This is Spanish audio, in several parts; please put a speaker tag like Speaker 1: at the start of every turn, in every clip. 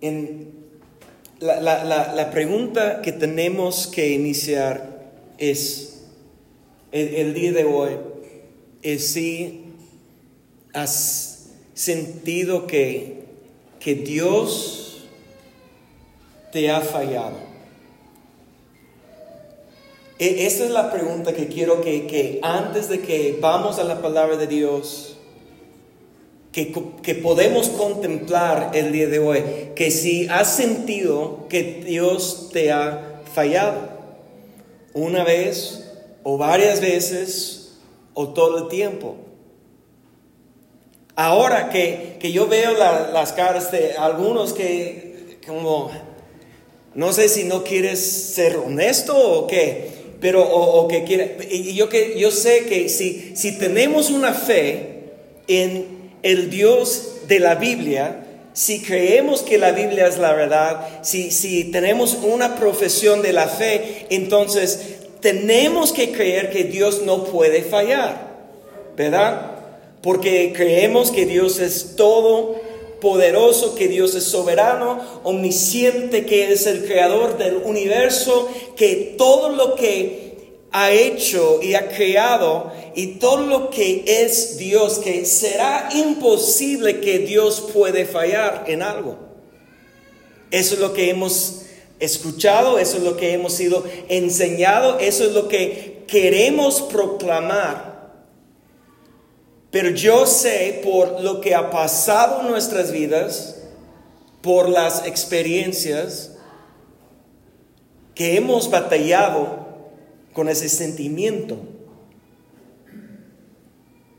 Speaker 1: La, la, la, pregunta que tenemos que iniciar es, el, el día de hoy, es si has sentido que, que Dios te ha fallado. E- Esa es la pregunta que quiero que, que antes de que vamos a la palabra de Dios, que, que podemos contemplar el día de hoy, que si has sentido que Dios te ha fallado, una vez o varias veces o todo el tiempo. Ahora que, que yo veo la- las caras de algunos que como, no sé si no quieres ser honesto o qué, pero o, o que quiere, y yo, que, yo sé que si, si tenemos una fe en el Dios de la Biblia, si creemos que la Biblia es la verdad, si, si tenemos una profesión de la fe, entonces tenemos que creer que Dios no puede fallar, ¿verdad? Porque creemos que Dios es todo poderoso, que Dios es soberano, omnisciente, que es el creador del universo, que todo lo que ha hecho y ha creado y todo lo que es Dios, que será imposible que Dios puede fallar en algo. Eso es lo que hemos escuchado, eso es lo que hemos sido enseñado, eso es lo que queremos proclamar. Pero yo sé por lo que ha pasado en nuestras vidas, por las experiencias, que hemos batallado con ese sentimiento.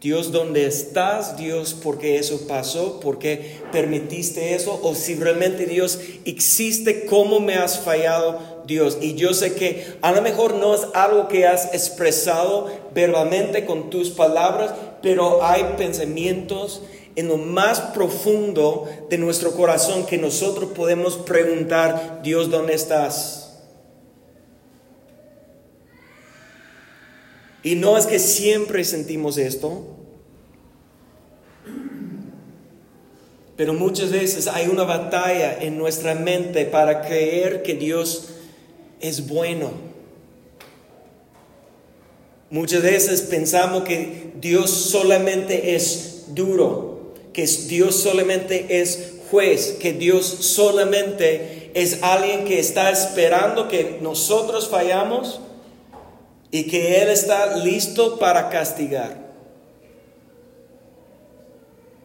Speaker 1: Dios, ¿dónde estás? Dios, ¿por qué eso pasó? ¿Por qué permitiste eso? O si realmente Dios existe, ¿cómo me has fallado, Dios? Y yo sé que a lo mejor no es algo que has expresado verbalmente con tus palabras, pero hay pensamientos en lo más profundo de nuestro corazón que nosotros podemos preguntar, Dios, ¿dónde estás? Y no es que siempre sentimos esto, pero muchas veces hay una batalla en nuestra mente para creer que Dios es bueno. Muchas veces pensamos que Dios solamente es duro, que Dios solamente es juez, que Dios solamente es alguien que está esperando que nosotros fallamos y que Él está listo para castigar.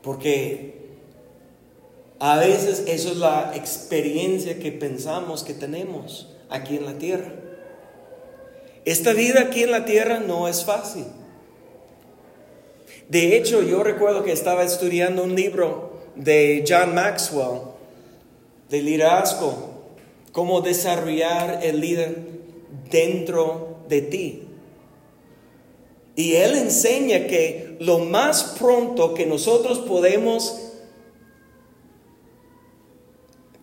Speaker 1: Porque a veces eso es la experiencia que pensamos que tenemos aquí en la tierra. Esta vida aquí en la tierra no es fácil. De hecho, yo recuerdo que estaba estudiando un libro de John Maxwell, de liderazgo, cómo desarrollar el líder dentro de ti. Y él enseña que lo más pronto que nosotros podemos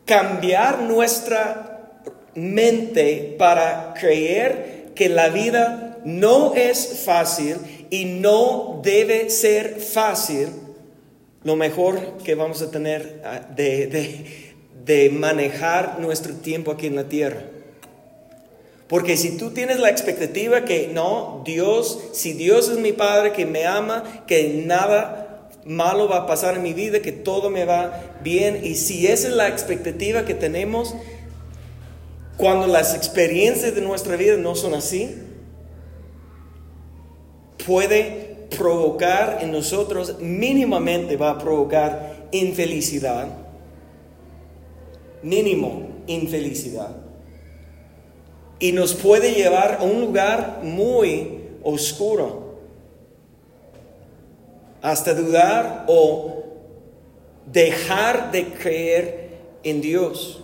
Speaker 1: cambiar nuestra mente para creer que la vida no es fácil y no debe ser fácil, lo mejor que vamos a tener ah, de, de, de manejar nuestro tiempo aquí en la tierra. Porque si tú tienes la expectativa que no, Dios, si Dios es mi Padre, que me ama, que nada malo va a pasar en mi vida, que todo me va bien, y si esa es la expectativa que tenemos, cuando las experiencias de nuestra vida no son así, puede provocar en nosotros, mínimamente va a provocar infelicidad, mínimo infelicidad y nos puede llevar a un lugar muy oscuro, hasta dudar o dejar de creer en Dios.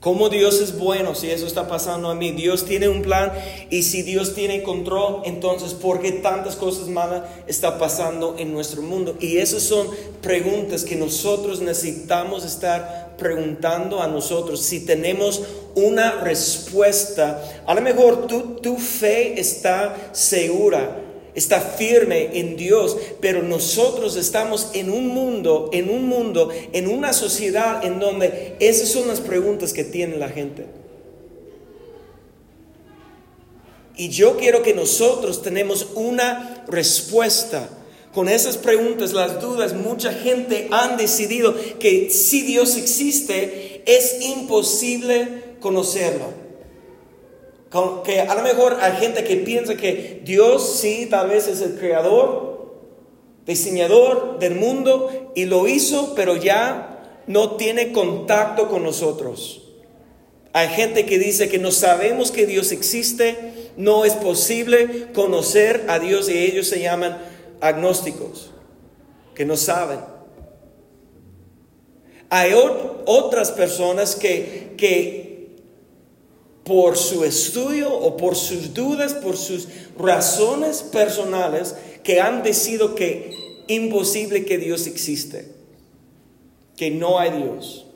Speaker 1: ¿Cómo Dios es bueno si eso está pasando a mí? Dios tiene un plan y si Dios tiene control, entonces ¿por qué tantas cosas malas está pasando en nuestro mundo? Y esas son preguntas que nosotros necesitamos estar preguntando a nosotros. Si tenemos una respuesta, a lo mejor tu, tu fe está segura está firme en Dios, pero nosotros estamos en un mundo, en un mundo, en una sociedad en donde esas son las preguntas que tiene la gente. Y yo quiero que nosotros tenemos una respuesta. Con esas preguntas, las dudas, mucha gente han decidido que si Dios existe, es imposible conocerlo. Que a lo mejor hay gente que piensa que Dios sí, tal vez es el creador, diseñador del mundo y lo hizo, pero ya no tiene contacto con nosotros. Hay gente que dice que no sabemos que Dios existe, no es posible conocer a Dios y ellos se llaman agnósticos, que no saben. Hay otras personas que, que por su estudio o por sus dudas, por sus razones personales, que han decidido que imposible que Dios existe, que no hay Dios.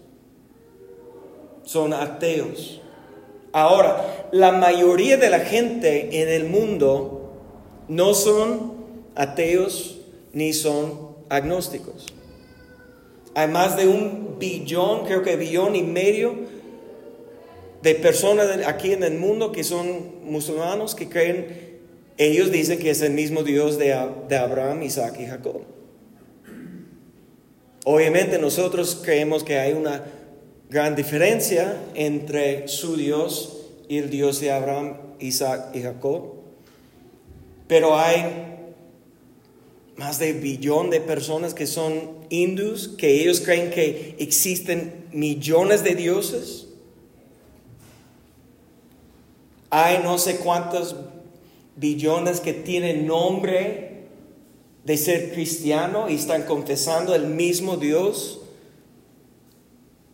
Speaker 1: Son ateos. Ahora, la mayoría de la gente en el mundo no son ateos ni son agnósticos. Hay más de un billón, creo que billón y medio de personas aquí en el mundo que son musulmanos que creen, ellos dicen que es el mismo Dios de, de Abraham, Isaac y Jacob. Obviamente nosotros creemos que hay una gran diferencia entre su Dios y el Dios de Abraham, Isaac y Jacob. Pero hay más de billón de personas que son hindus, que ellos creen que existen millones de dioses. Hay no sé cuántos billones que tienen nombre de ser cristiano y están confesando el mismo Dios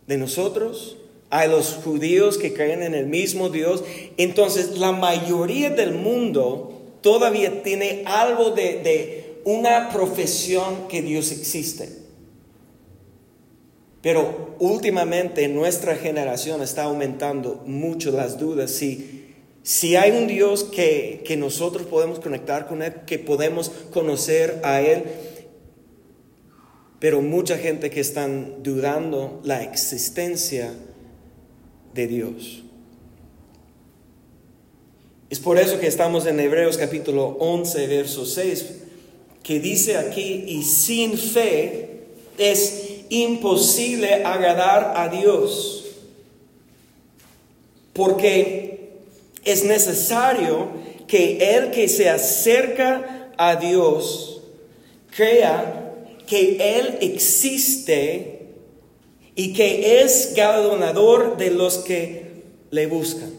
Speaker 1: de nosotros. Hay los judíos que creen en el mismo Dios. Entonces la mayoría del mundo todavía tiene algo de, de una profesión que Dios existe. Pero últimamente en nuestra generación está aumentando mucho las dudas si si hay un Dios que, nosotros podemos conectar con Él, que podemos conocer a Él, pero mucha gente que están dudando la existencia de Dios. Es por eso que estamos en Hebreos capítulo 11, verso 6, que dice aquí, y sin fe es imposible agradar a Dios, porque es necesario que el que se acerca a Dios crea que Él existe y que es galardonador de los que le buscan.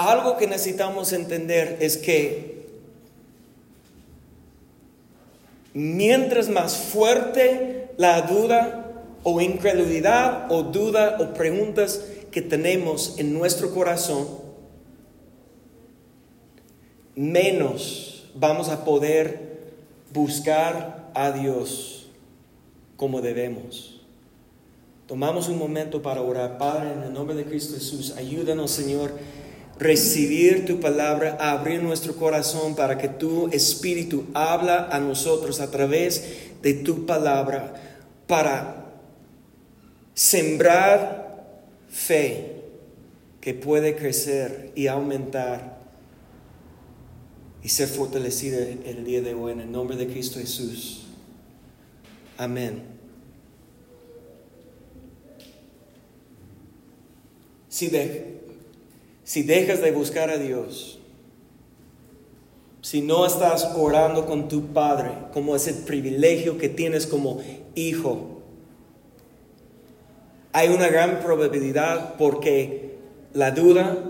Speaker 1: Algo que necesitamos entender es que mientras más fuerte la duda, o incredulidad o duda o preguntas que tenemos en nuestro corazón, menos vamos a poder buscar a Dios como debemos. Tomamos un momento para orar. Padre, en el nombre de Cristo Jesús, ayúdanos, Señor, recibir tu palabra, abrir nuestro corazón para que tu Espíritu habla a nosotros a través de tu palabra para Sembrar fe que puede crecer y aumentar y ser fortalecida el día de hoy en el nombre de Cristo Jesús. Amén. Si, si dejas de buscar a Dios, si no estás orando con tu Padre, como es el privilegio que tienes como hijo, hay una gran probabilidad porque la duda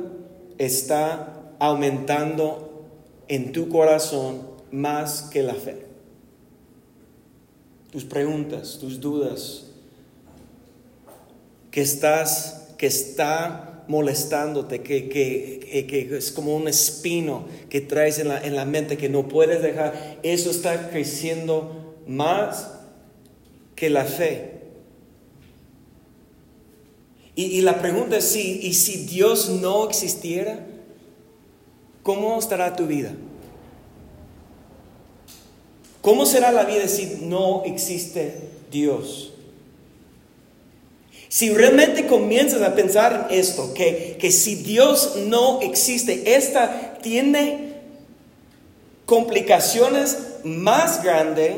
Speaker 1: está aumentando en tu corazón más que la fe. Tus preguntas, tus dudas, que estás, que está molestándote, que, que, es como un espino que traes en la, en la mente que no puedes dejar, eso está creciendo más que la fe. Y, la pregunta es ¿y si Dios no existiera? ¿Cómo estará tu vida? ¿Cómo será la vida si no existe Dios? Si realmente comienzas a pensar en esto, que, que si Dios no existe, esta tiene complicaciones más grandes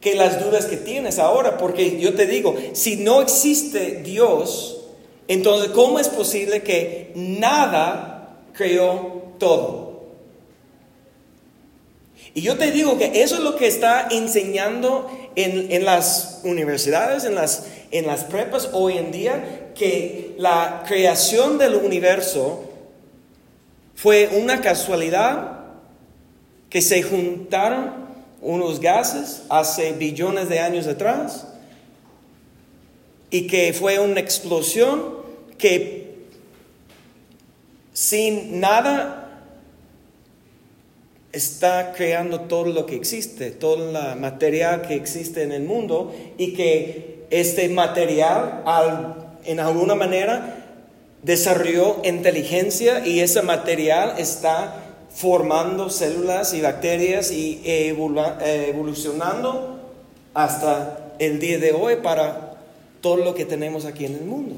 Speaker 1: que las dudas que tienes ahora, porque yo te digo, si no existe Dios, entonces ¿cómo es posible que nada creó todo? Y yo te digo que eso es lo que está enseñando en, las universidades, en las, en las prepas hoy en día, que la creación del universo fue una casualidad que se juntaron unos gases hace billones de años atrás y que fue una explosión que sin nada está creando todo lo que existe, todo el material que existe en el mundo y que este material en alguna manera desarrolló inteligencia y ese material está formando células y bacterias y evolucionando hasta el día de hoy para todo lo que tenemos aquí en el mundo.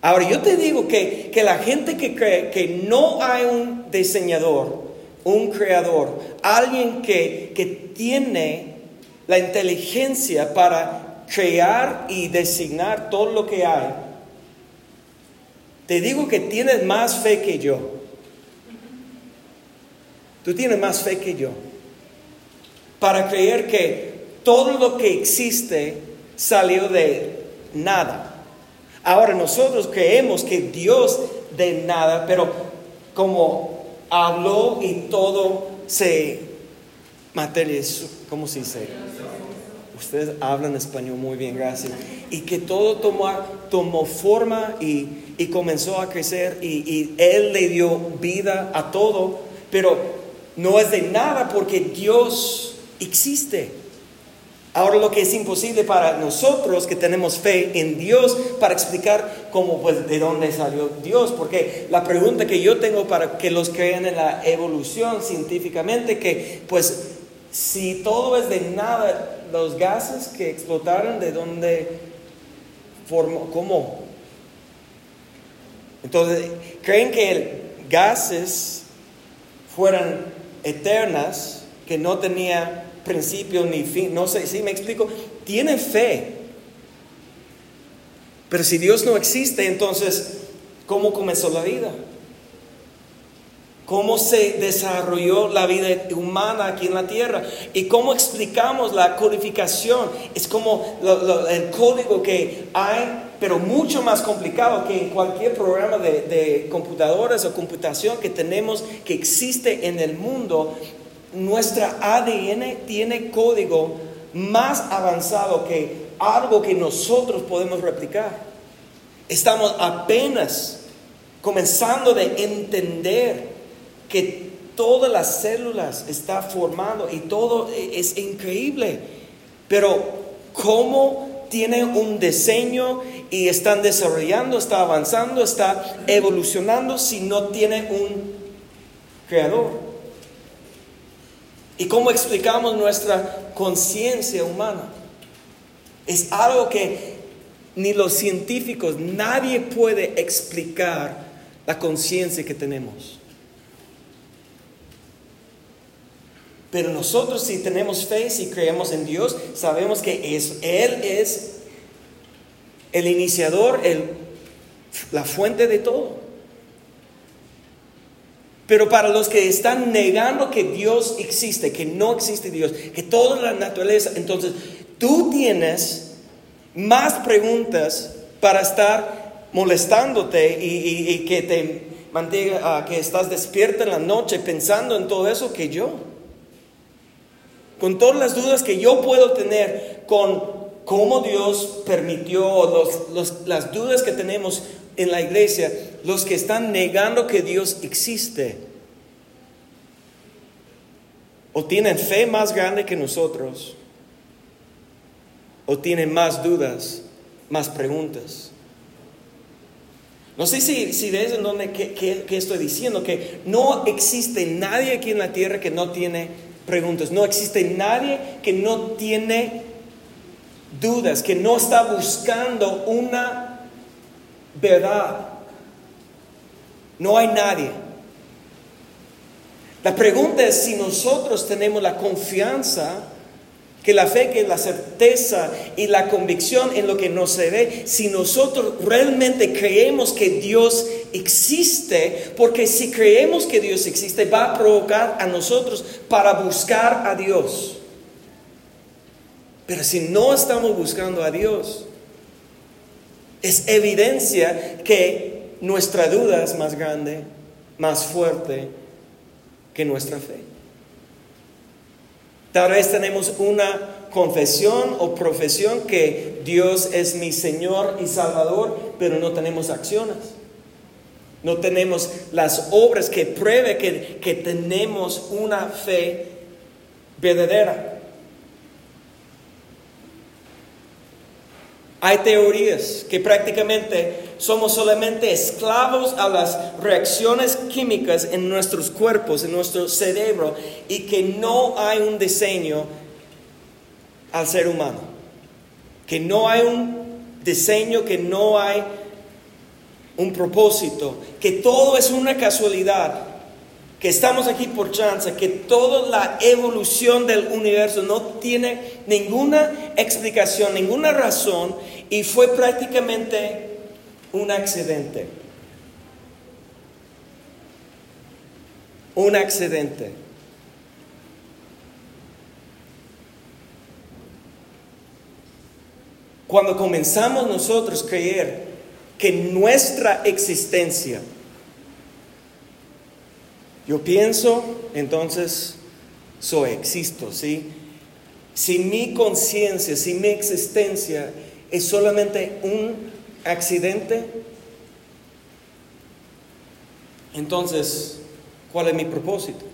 Speaker 1: Ahora, yo te digo que, la gente que cree que no hay un diseñador, un creador, alguien que, que tiene la inteligencia para crear y designar todo lo que hay, te digo que tienes más fe que yo. Tú tienes más fe que yo. Para creer que todo lo que existe salió de nada. Ahora nosotros creemos que Dios de nada, pero como habló y todo se materializó, ¿cómo se dice? Ustedes hablan español muy bien, gracias. Y que todo tomó, forma y, comenzó a crecer y, y Él le dio vida a todo, pero no es de nada porque Dios existe. Ahora lo que es imposible para nosotros que tenemos fe en Dios para explicar cómo pues de dónde salió Dios, porque la pregunta que yo tengo para que los crean en la evolución científicamente que pues si todo es de nada, los gases que explotaron de dónde formó cómo entonces creen que gases fueran eternas que no tenía principio ni fin. No sé si me explico. Tienen fe. Pero si Dios no existe, entonces, ¿cómo comenzó la vida? ¿Cómo se desarrolló la vida humana aquí en la tierra? ¿Y cómo explicamos la codificación? Es como el código que hay, pero mucho más complicado que en cualquier programa de, computadoras o computación que tenemos que existe en el mundo nuestra ADN tiene código más avanzado que algo que nosotros podemos replicar. Estamos apenas comenzando de entender que todas las células están formando y todo es increíble. Pero cómo tiene un diseño y están desarrollando, está avanzando, está evolucionando si no tiene un creador. ¿Y cómo explicamos nuestra conciencia humana? Es algo que ni los científicos, nadie puede explicar la conciencia que tenemos. Pero nosotros si tenemos fe, si creemos en Dios, sabemos que es, Él es el iniciador, el, la fuente de todo. Pero para los que están negando que Dios existe, que no existe Dios, que toda la naturaleza, entonces tú tienes más preguntas para estar molestándote y, que te mantenga, que estás despierta en la noche pensando en todo eso que yo. Con todas las dudas que yo puedo tener con cómo Dios permitió, las dudas que tenemos en la iglesia los que están negando que Dios existe. O tienen fe más grande que nosotros, o tienen más dudas más preguntas. No sé si, si ves en dónde que, estoy diciendo, que no existe nadie aquí en la tierra que no tiene preguntas, no existe nadie que no tiene dudas, que no está buscando una verdad. No hay nadie. La pregunta es si nosotros tenemos la confianza que la fe, que la certeza y la convicción en lo que no se ve, si nosotros realmente creemos que Dios existe, porque si creemos que Dios existe, va a provocar a nosotros para buscar a Dios. Pero si no estamos buscando a Dios, es evidencia que nuestra duda es más grande, más fuerte que nuestra fe. Tal vez tenemos una confesión o profesión que Dios es mi Señor y Salvador, pero no tenemos acciones. No tenemos las obras que pruebe que, que tenemos una fe verdadera. Hay teorías que prácticamente somos solamente esclavos a las reacciones químicas en nuestros cuerpos, en nuestro cerebro, y que no hay un diseño al ser humano. Que no hay un diseño, que no hay un propósito, que todo es una casualidad, que estamos aquí por chance, que toda la evolución del universo no tiene ninguna explicación, ninguna razón, y fue prácticamente un accidente. Un accidente. Cuando comenzamos nosotros a creer que nuestra existencia, yo pienso, entonces soy, existo, ¿sí? Si mi conciencia, si mi existencia es solamente un accidente, entonces, ¿cuál es mi propósito?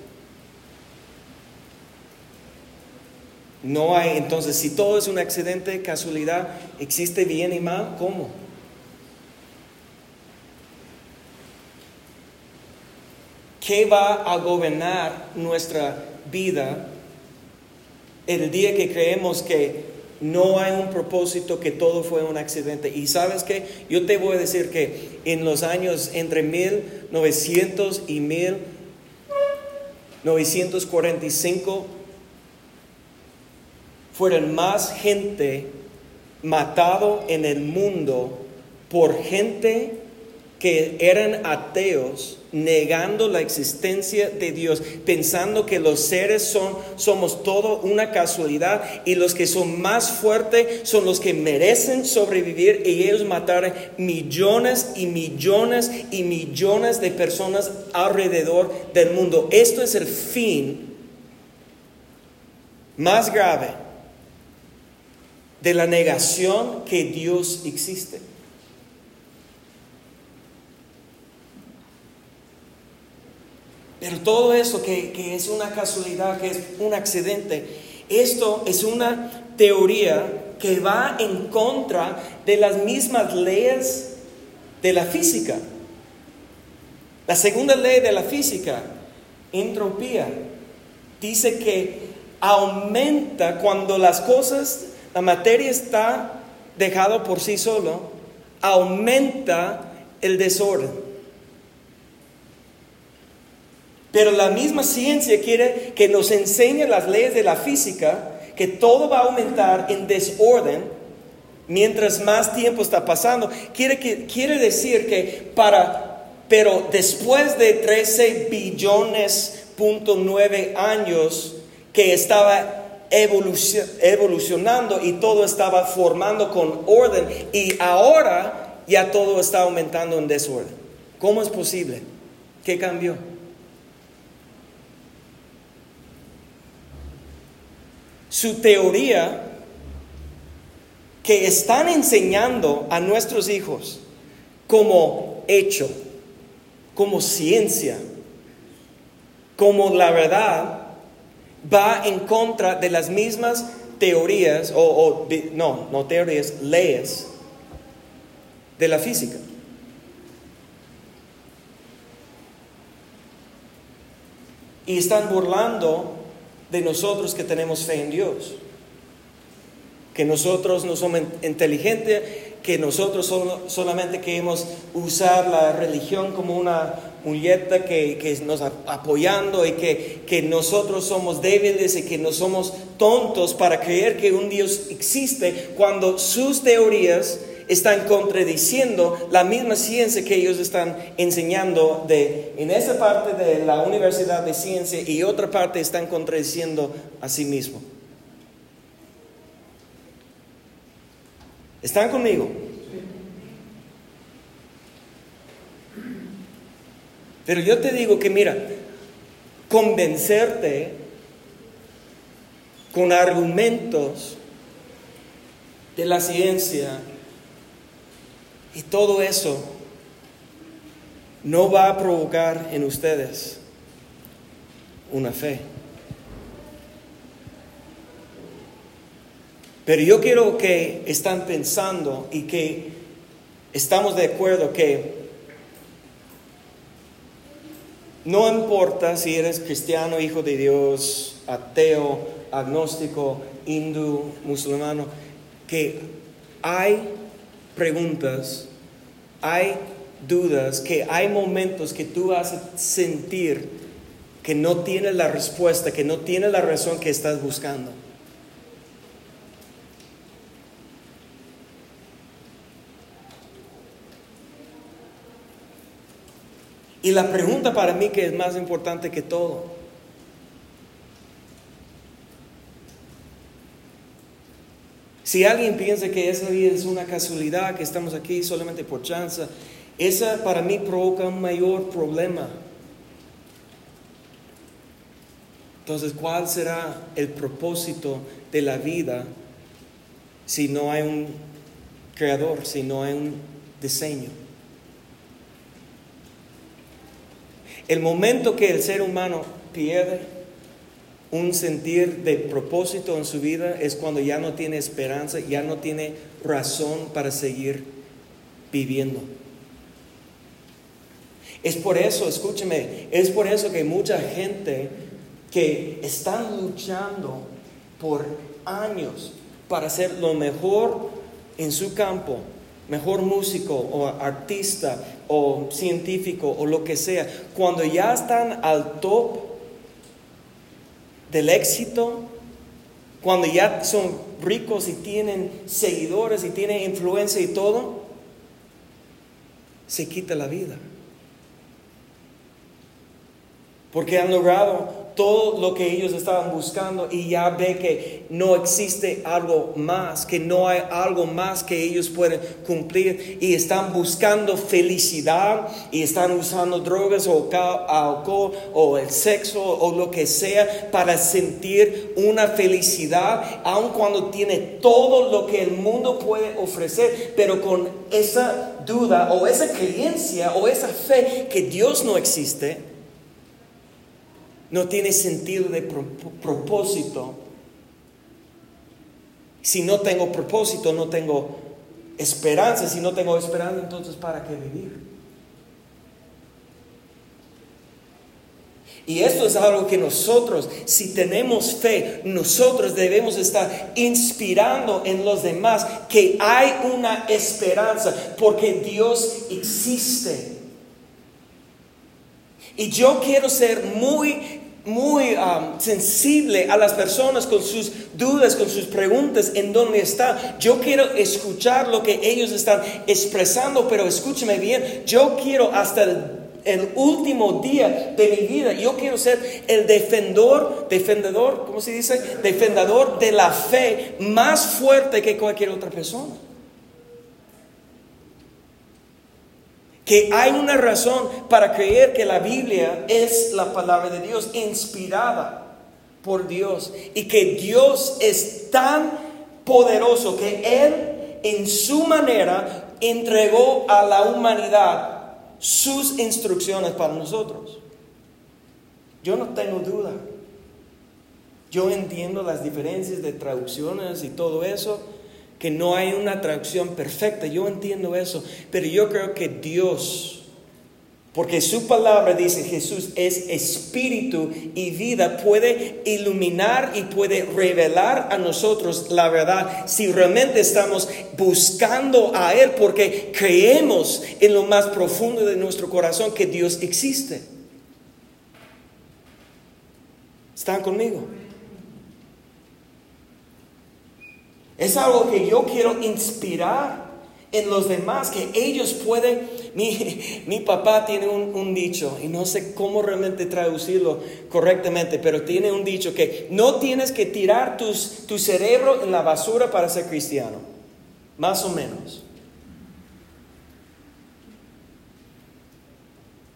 Speaker 1: No hay, entonces, si todo es un accidente, casualidad, ¿existe bien y mal? ¿Cómo? ¿Qué va a gobernar nuestra vida el día que creemos que no hay un propósito, que todo fue un accidente. Y sabes que yo te voy a decir que en los años entre 1900 y 1945 fueron más gente matado en el mundo por gente que eran ateos, negando la existencia de Dios, pensando que los seres son, somos todo una casualidad y los que son más fuertes son los que merecen sobrevivir y ellos mataron millones y millones y millones de personas alrededor del mundo. Esto es el fin más grave de la negación que Dios existe. Pero todo eso que, es una casualidad, que es un accidente, esto es una teoría que va en contra de las mismas leyes de la física. La segunda ley de la física, entropía, dice que aumenta cuando las cosas, la materia está dejado por sí solo, aumenta el desorden. Pero la misma ciencia quiere que nos enseñe las leyes de la física, que todo va a aumentar en desorden mientras más tiempo está pasando. Quiere, que, quiere decir que para, pero después de 13 billones, punto 9 años que estaba evolucionando y todo estaba formando con orden y ahora ya todo está aumentando en desorden. ¿Cómo es posible? ¿Qué cambió? Su teoría que están enseñando a nuestros hijos como hecho, como ciencia, como la verdad, va en contra de las mismas teorías, o, no, no teorías, leyes de la física. Y están burlando de nosotros que tenemos fe en Dios. Que nosotros no somos inteligentes, que nosotros solamente queremos usar la religión como una mulleta que, que nos apoyando y que, que nosotros somos débiles y que no somos tontos para creer que un Dios existe cuando sus teorías están contradiciendo la misma ciencia que ellos están enseñando de, en esa parte de la Universidad de Ciencia y otra parte están contradiciendo a sí mismo. ¿Están conmigo? Pero yo te digo que mira, convencerte con argumentos de la ciencia y todo eso no va a provocar en ustedes una fe. Pero yo quiero que están pensando y que estamos de acuerdo que no importa si eres cristiano, hijo de Dios, ateo, agnóstico, hindú, musulmano, que hay preguntas, hay dudas, que hay momentos que tú vas a sentir que no tienes la respuesta, que no tienes la razón que estás buscando. Y la pregunta para mí que es más importante que todo. Si alguien piensa que esa vida es una casualidad, que estamos aquí solamente por chance, esa para mí provoca un mayor problema. Entonces, ¿cuál será el propósito de la vida si no hay un creador, si no hay un diseño? El momento que el ser humano pierde un sentir de propósito en su vida es cuando ya no tiene esperanza, ya no tiene razón para seguir viviendo. Es por eso, escúcheme, es por eso que mucha gente que están luchando por años para ser lo mejor en su campo, mejor músico o artista o científico o lo que sea, cuando ya están al top del éxito, cuando ya son ricos y tienen seguidores y tienen influencia y todo, se quita la vida. Porque han logrado todo lo que ellos estaban buscando y ya ve que no existe algo más, que no hay algo más que ellos pueden cumplir y están buscando felicidad y están usando drogas o alcohol o el sexo o lo que sea para sentir una felicidad, aun cuando tiene todo lo que el mundo puede ofrecer, pero con esa duda o esa creencia o esa fe que Dios no existe no tiene sentido de propósito. Si no tengo propósito, no tengo esperanza. Si no tengo esperanza, entonces ¿para qué vivir? Y esto es algo que nosotros, si tenemos fe, nosotros debemos estar inspirando en los demás que hay una esperanza, porque Dios existe. Y yo quiero ser muy muy um, sensible a las personas con sus dudas, con sus preguntas, en dónde está. Yo quiero escuchar lo que ellos están expresando, pero escúcheme bien, yo quiero hasta el, último día de mi vida, yo quiero ser el defendor, defendedor, ¿cómo se dice? Defendedor de la fe más fuerte que cualquier otra persona. Que hay una razón para creer que la Biblia es la palabra de Dios, inspirada por Dios, y que Dios es tan poderoso que Él en su manera entregó a la humanidad sus instrucciones para nosotros. Yo no tengo duda. Yo entiendo las diferencias de traducciones y todo eso, que no hay una traducción perfecta. Yo entiendo eso, pero yo creo que Dios porque su palabra dice Jesús es espíritu y vida, puede iluminar y puede revelar a nosotros la verdad si realmente estamos buscando a Él porque creemos en lo más profundo de nuestro corazón que Dios existe. ¿Están conmigo? Es algo que yo quiero inspirar en los demás, que ellos pueden mi, papá tiene un, dicho, y no sé cómo realmente traducirlo correctamente, pero tiene un dicho que no tienes que tirar tu cerebro en la basura para ser cristiano, más o menos.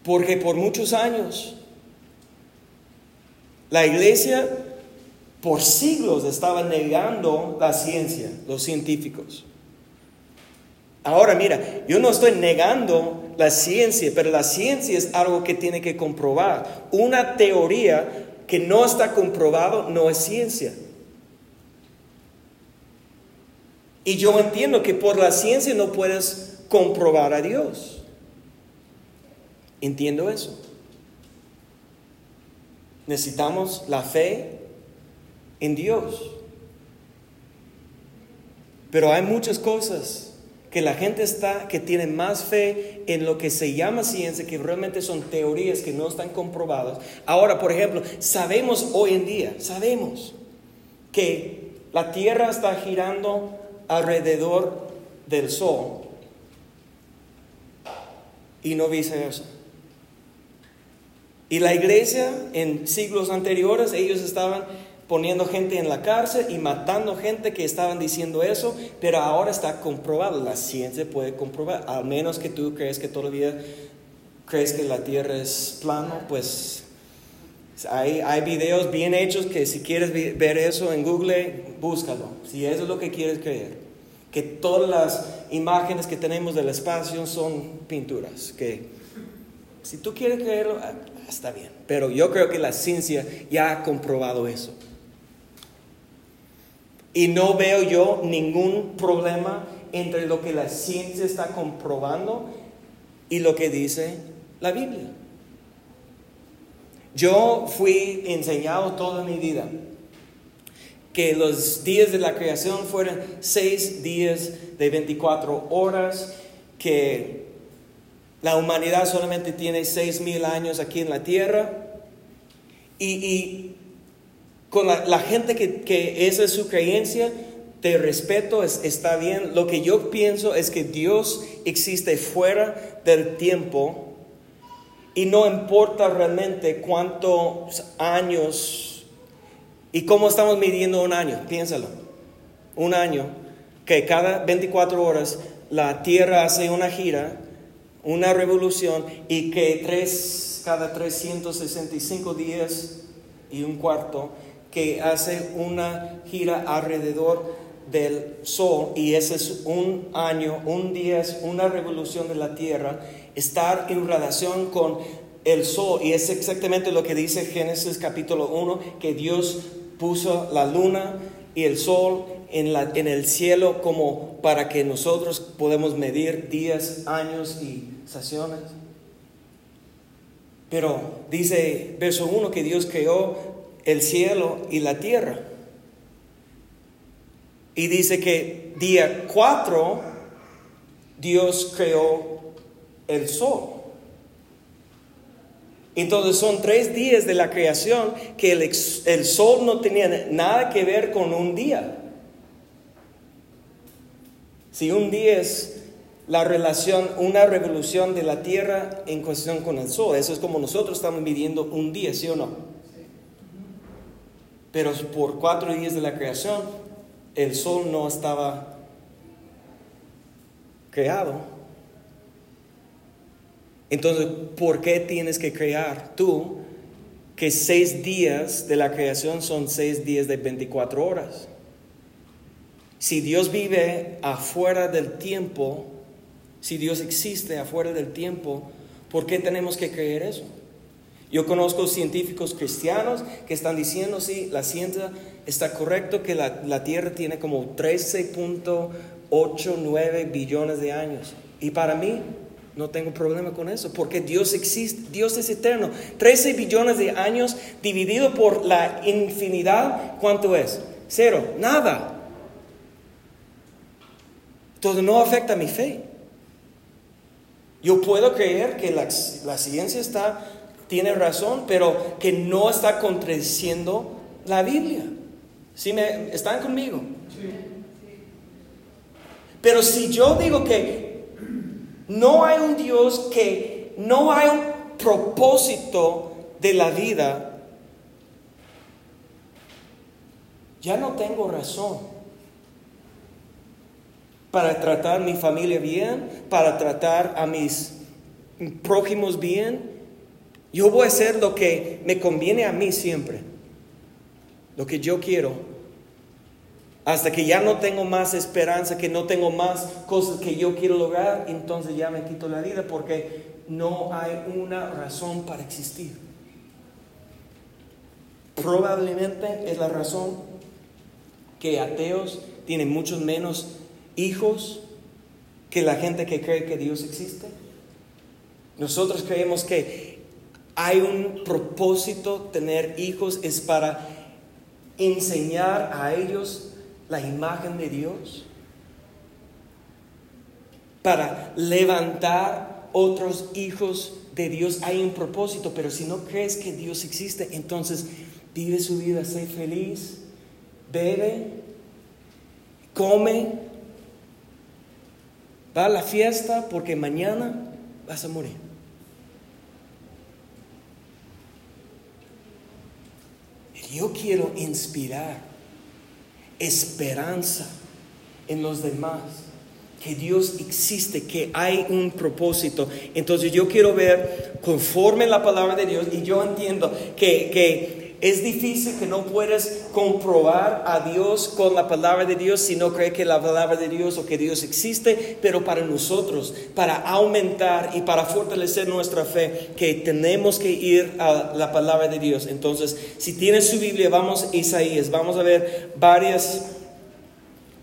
Speaker 1: Porque por muchos años la iglesia por siglos estaba negando la ciencia, los científicos. Ahora mira, yo no estoy negando la ciencia, pero la ciencia es algo que tiene que comprobar. Una teoría que no está comprobado no es ciencia. Y yo entiendo que por la ciencia no puedes comprobar a Dios. Entiendo eso. Necesitamos la fe en Dios. Pero hay muchas cosas que la gente está, que tiene más fe en lo que se llama ciencia, que realmente son teorías que no están comprobadas. Ahora, por ejemplo, sabemos hoy en día, sabemos que la Tierra está girando alrededor del Sol y no viceversa. Y la iglesia en siglos anteriores, ellos estaban poniendo gente en la cárcel y matando gente que estaban diciendo eso, pero ahora está comprobado, la ciencia puede comprobar, al menos que tú crees que todavía crees que la tierra es plana, pues hay, hay videos bien hechos que si quieres ver eso en Google, búscalo, si eso es lo que quieres creer. Que todas las imágenes que tenemos del espacio son pinturas, que si tú quieres creerlo, ah, está bien. Pero yo creo que la ciencia ya ha comprobado eso. Y no veo yo ningún problema entre lo que la ciencia está comprobando y lo que dice la Biblia. Yo fui enseñado toda mi vida que los días de la creación fueron seis días de 24 horas, que la humanidad solamente tiene seis mil años aquí en la tierra. Y, y con la, gente que, esa es su creencia, te respeto, está bien. Lo que yo pienso es que Dios existe fuera del tiempo y no importa realmente cuántos años y cómo estamos midiendo un año, piénsalo. Un año, que cada 24 horas la Tierra hace una gira, una revolución y que tres, cada 365 días y un cuarto que hace una gira alrededor del Sol y ese es un año, un día es una revolución de la Tierra, estar en relación con el Sol y es exactamente lo que dice Génesis capítulo 1, que Dios puso la luna y el sol en, la, en el cielo como para que nosotros podamos medir días, años y estaciones. Pero dice verso 1 que Dios creó el cielo y la tierra. Y dice que día 4 Dios creó el sol. Entonces son tres días de la creación que el, el, sol no tenía nada que ver con un día. Si un día es la relación, una revolución de la tierra en cuestión con el sol, eso es como nosotros estamos midiendo un día, ¿sí o no? Pero por cuatro días de la creación, el sol no estaba creado. Entonces, ¿por qué tienes que crear tú que seis días de la creación son seis días de 24 horas? Si Dios vive afuera del tiempo, si Dios existe afuera del tiempo, ¿por qué tenemos que creer eso? Yo conozco científicos cristianos que están diciendo, sí, la ciencia está correcto, que la, la Tierra tiene como 13.89 billones de años. Y para mí, no tengo problema con eso, porque Dios existe, Dios es eterno. 13 billones de años dividido por la infinidad, ¿cuánto es? Cero, nada. Todo no afecta mi fe. Yo puedo creer que la, ciencia está, tiene razón, pero que no está contradiciendo la Biblia. ¿Sí me, ¿Están conmigo? Pero si yo digo que no hay un Dios, que no hay un propósito de la vida, ya no tengo razón para tratar a mi familia bien, para tratar a mis prójimos bien. Yo voy a hacer lo que me conviene a mí siempre, lo que yo quiero, hasta que ya no tengo más esperanza, que no tengo más cosas que yo quiero lograr, entonces ya me quito la vida porque no hay una razón para existir. Probablemente es la razón que ateos tienen muchos menos hijos que la gente que cree que Dios existe? Nosotros creemos que hay un propósito tener hijos, es para enseñar a ellos la imagen de Dios, para levantar otros hijos de Dios. Hay un propósito, pero si no crees que Dios existe, entonces vive su vida, sé feliz, bebe, come, Va a la fiesta porque mañana vas a morir. Yo quiero inspirar esperanza en los demás, que Dios existe, que hay un propósito. Entonces yo quiero ver conforme la palabra de Dios y yo entiendo que, que es difícil que no puedas comprobar a Dios con la palabra de Dios si no crees que la palabra de Dios o que Dios existe, pero para nosotros, para aumentar y para fortalecer nuestra fe, que tenemos que ir a la palabra de Dios. Entonces, si tienes su Biblia, vamos a Isaías, vamos a ver varios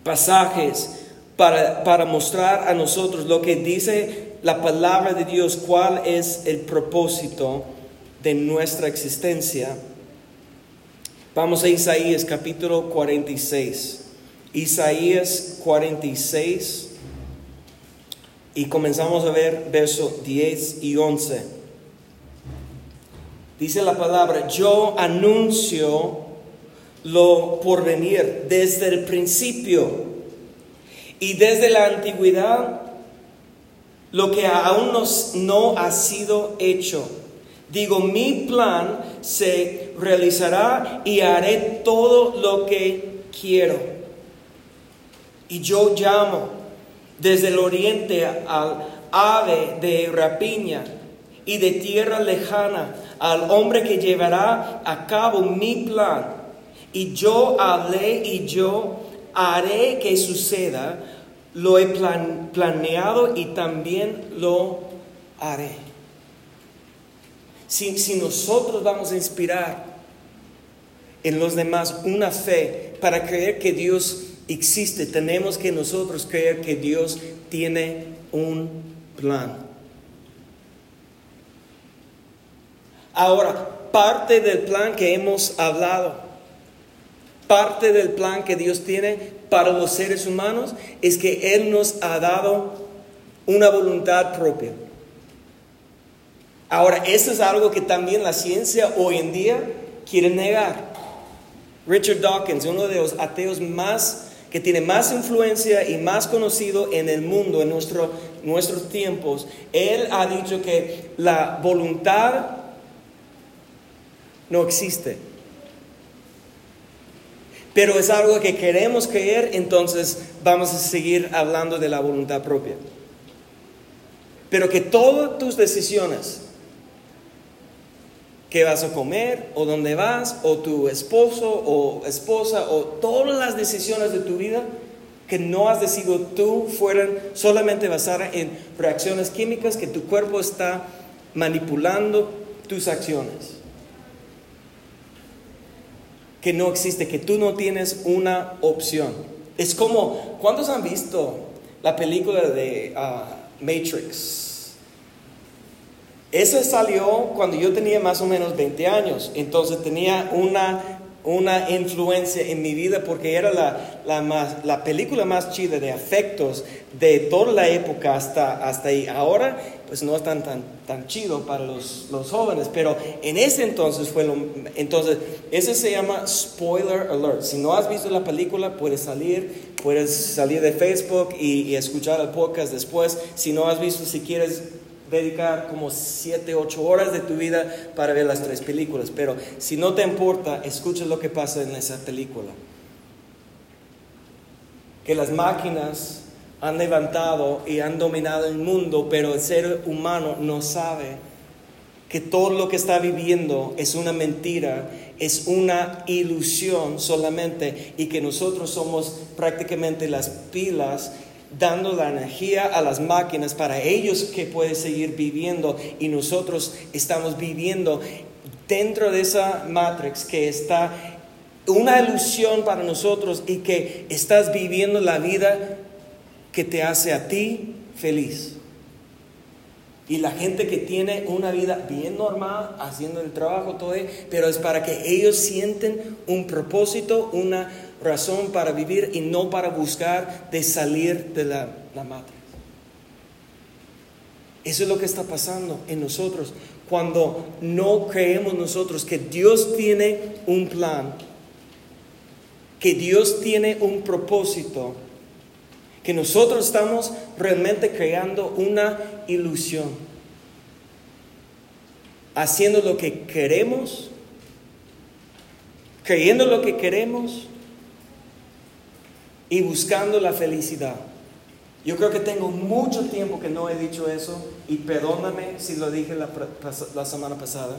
Speaker 1: pasajes para, para mostrar a nosotros lo que dice la palabra de Dios, cuál es el propósito de nuestra existencia. Vamos a Isaías capítulo 46. Isaías 46 y comenzamos a ver versos 10 y 11. Dice la palabra, yo anuncio lo por venir desde el principio y desde la antigüedad lo que aún no ha sido hecho Digo, mi plan se realizará y haré todo lo que quiero. Y yo llamo desde el oriente al ave de rapiña y de tierra lejana al hombre que llevará a cabo mi plan. Y yo hablé y yo haré que suceda. Lo he planeado y también lo haré. Si, nosotros vamos a inspirar en los demás una fe para creer que Dios existe, tenemos que nosotros creer que Dios tiene un plan. Ahora, parte del plan que hemos hablado, parte del plan que Dios tiene para los seres humanos es que Él nos ha dado una voluntad propia. Ahora, eso es algo que también la ciencia hoy en día quiere negar. Richard Dawkins, uno de los ateos más que tiene más influencia y más conocido en el mundo en nuestro, nuestros tiempos, él ha dicho que la voluntad no existe. Pero es algo que queremos creer, entonces vamos a seguir hablando de la voluntad propia. Pero que todas tus decisiones qué vas a comer o dónde vas o tu esposo o esposa o todas las decisiones de tu vida que no has decidido tú fueran solamente basadas en reacciones químicas que tu cuerpo está manipulando tus acciones. Que no existe, que tú no tienes una opción. Es como, ¿cuántos han visto la película de ah, Matrix? Esa salió cuando yo tenía más o menos 20 años, entonces tenía una una influencia en mi vida porque era la, la, más, la película más chida de afectos de toda la época hasta, hasta ahí. Ahora, pues no es tan, tan, tan chido para los, los jóvenes, pero en ese entonces fue lo... Entonces, ese se llama spoiler alert. Si no has visto la película, puedes salir, puedes salir de Facebook y, y escuchar el podcast después. Si no has visto, si quieres dedicar como 7, 8 horas de tu vida para ver las tres películas, pero si no te importa, escucha lo que pasa en esa película. Que las máquinas han levantado y han dominado el mundo, pero el ser humano no sabe que todo lo que está viviendo es una mentira, es una ilusión solamente y que nosotros somos prácticamente las pilas dando la energía a las máquinas para ellos que pueden seguir viviendo y nosotros estamos viviendo dentro de esa matrix que está una ilusión para nosotros y que estás viviendo la vida que te hace a ti feliz. Y la gente que tiene una vida bien normal, haciendo el trabajo todo, pero es para que ellos sienten un propósito, una razón para vivir y no para buscar de salir de la, la matriz. Eso es lo que está pasando en nosotros cuando no creemos nosotros que Dios tiene un plan, que Dios tiene un propósito, que nosotros estamos realmente creando una ilusión, haciendo lo que queremos, creyendo lo que queremos y buscando la felicidad. Yo creo que tengo mucho tiempo que no he dicho eso y perdóname si lo dije la, semana pasada.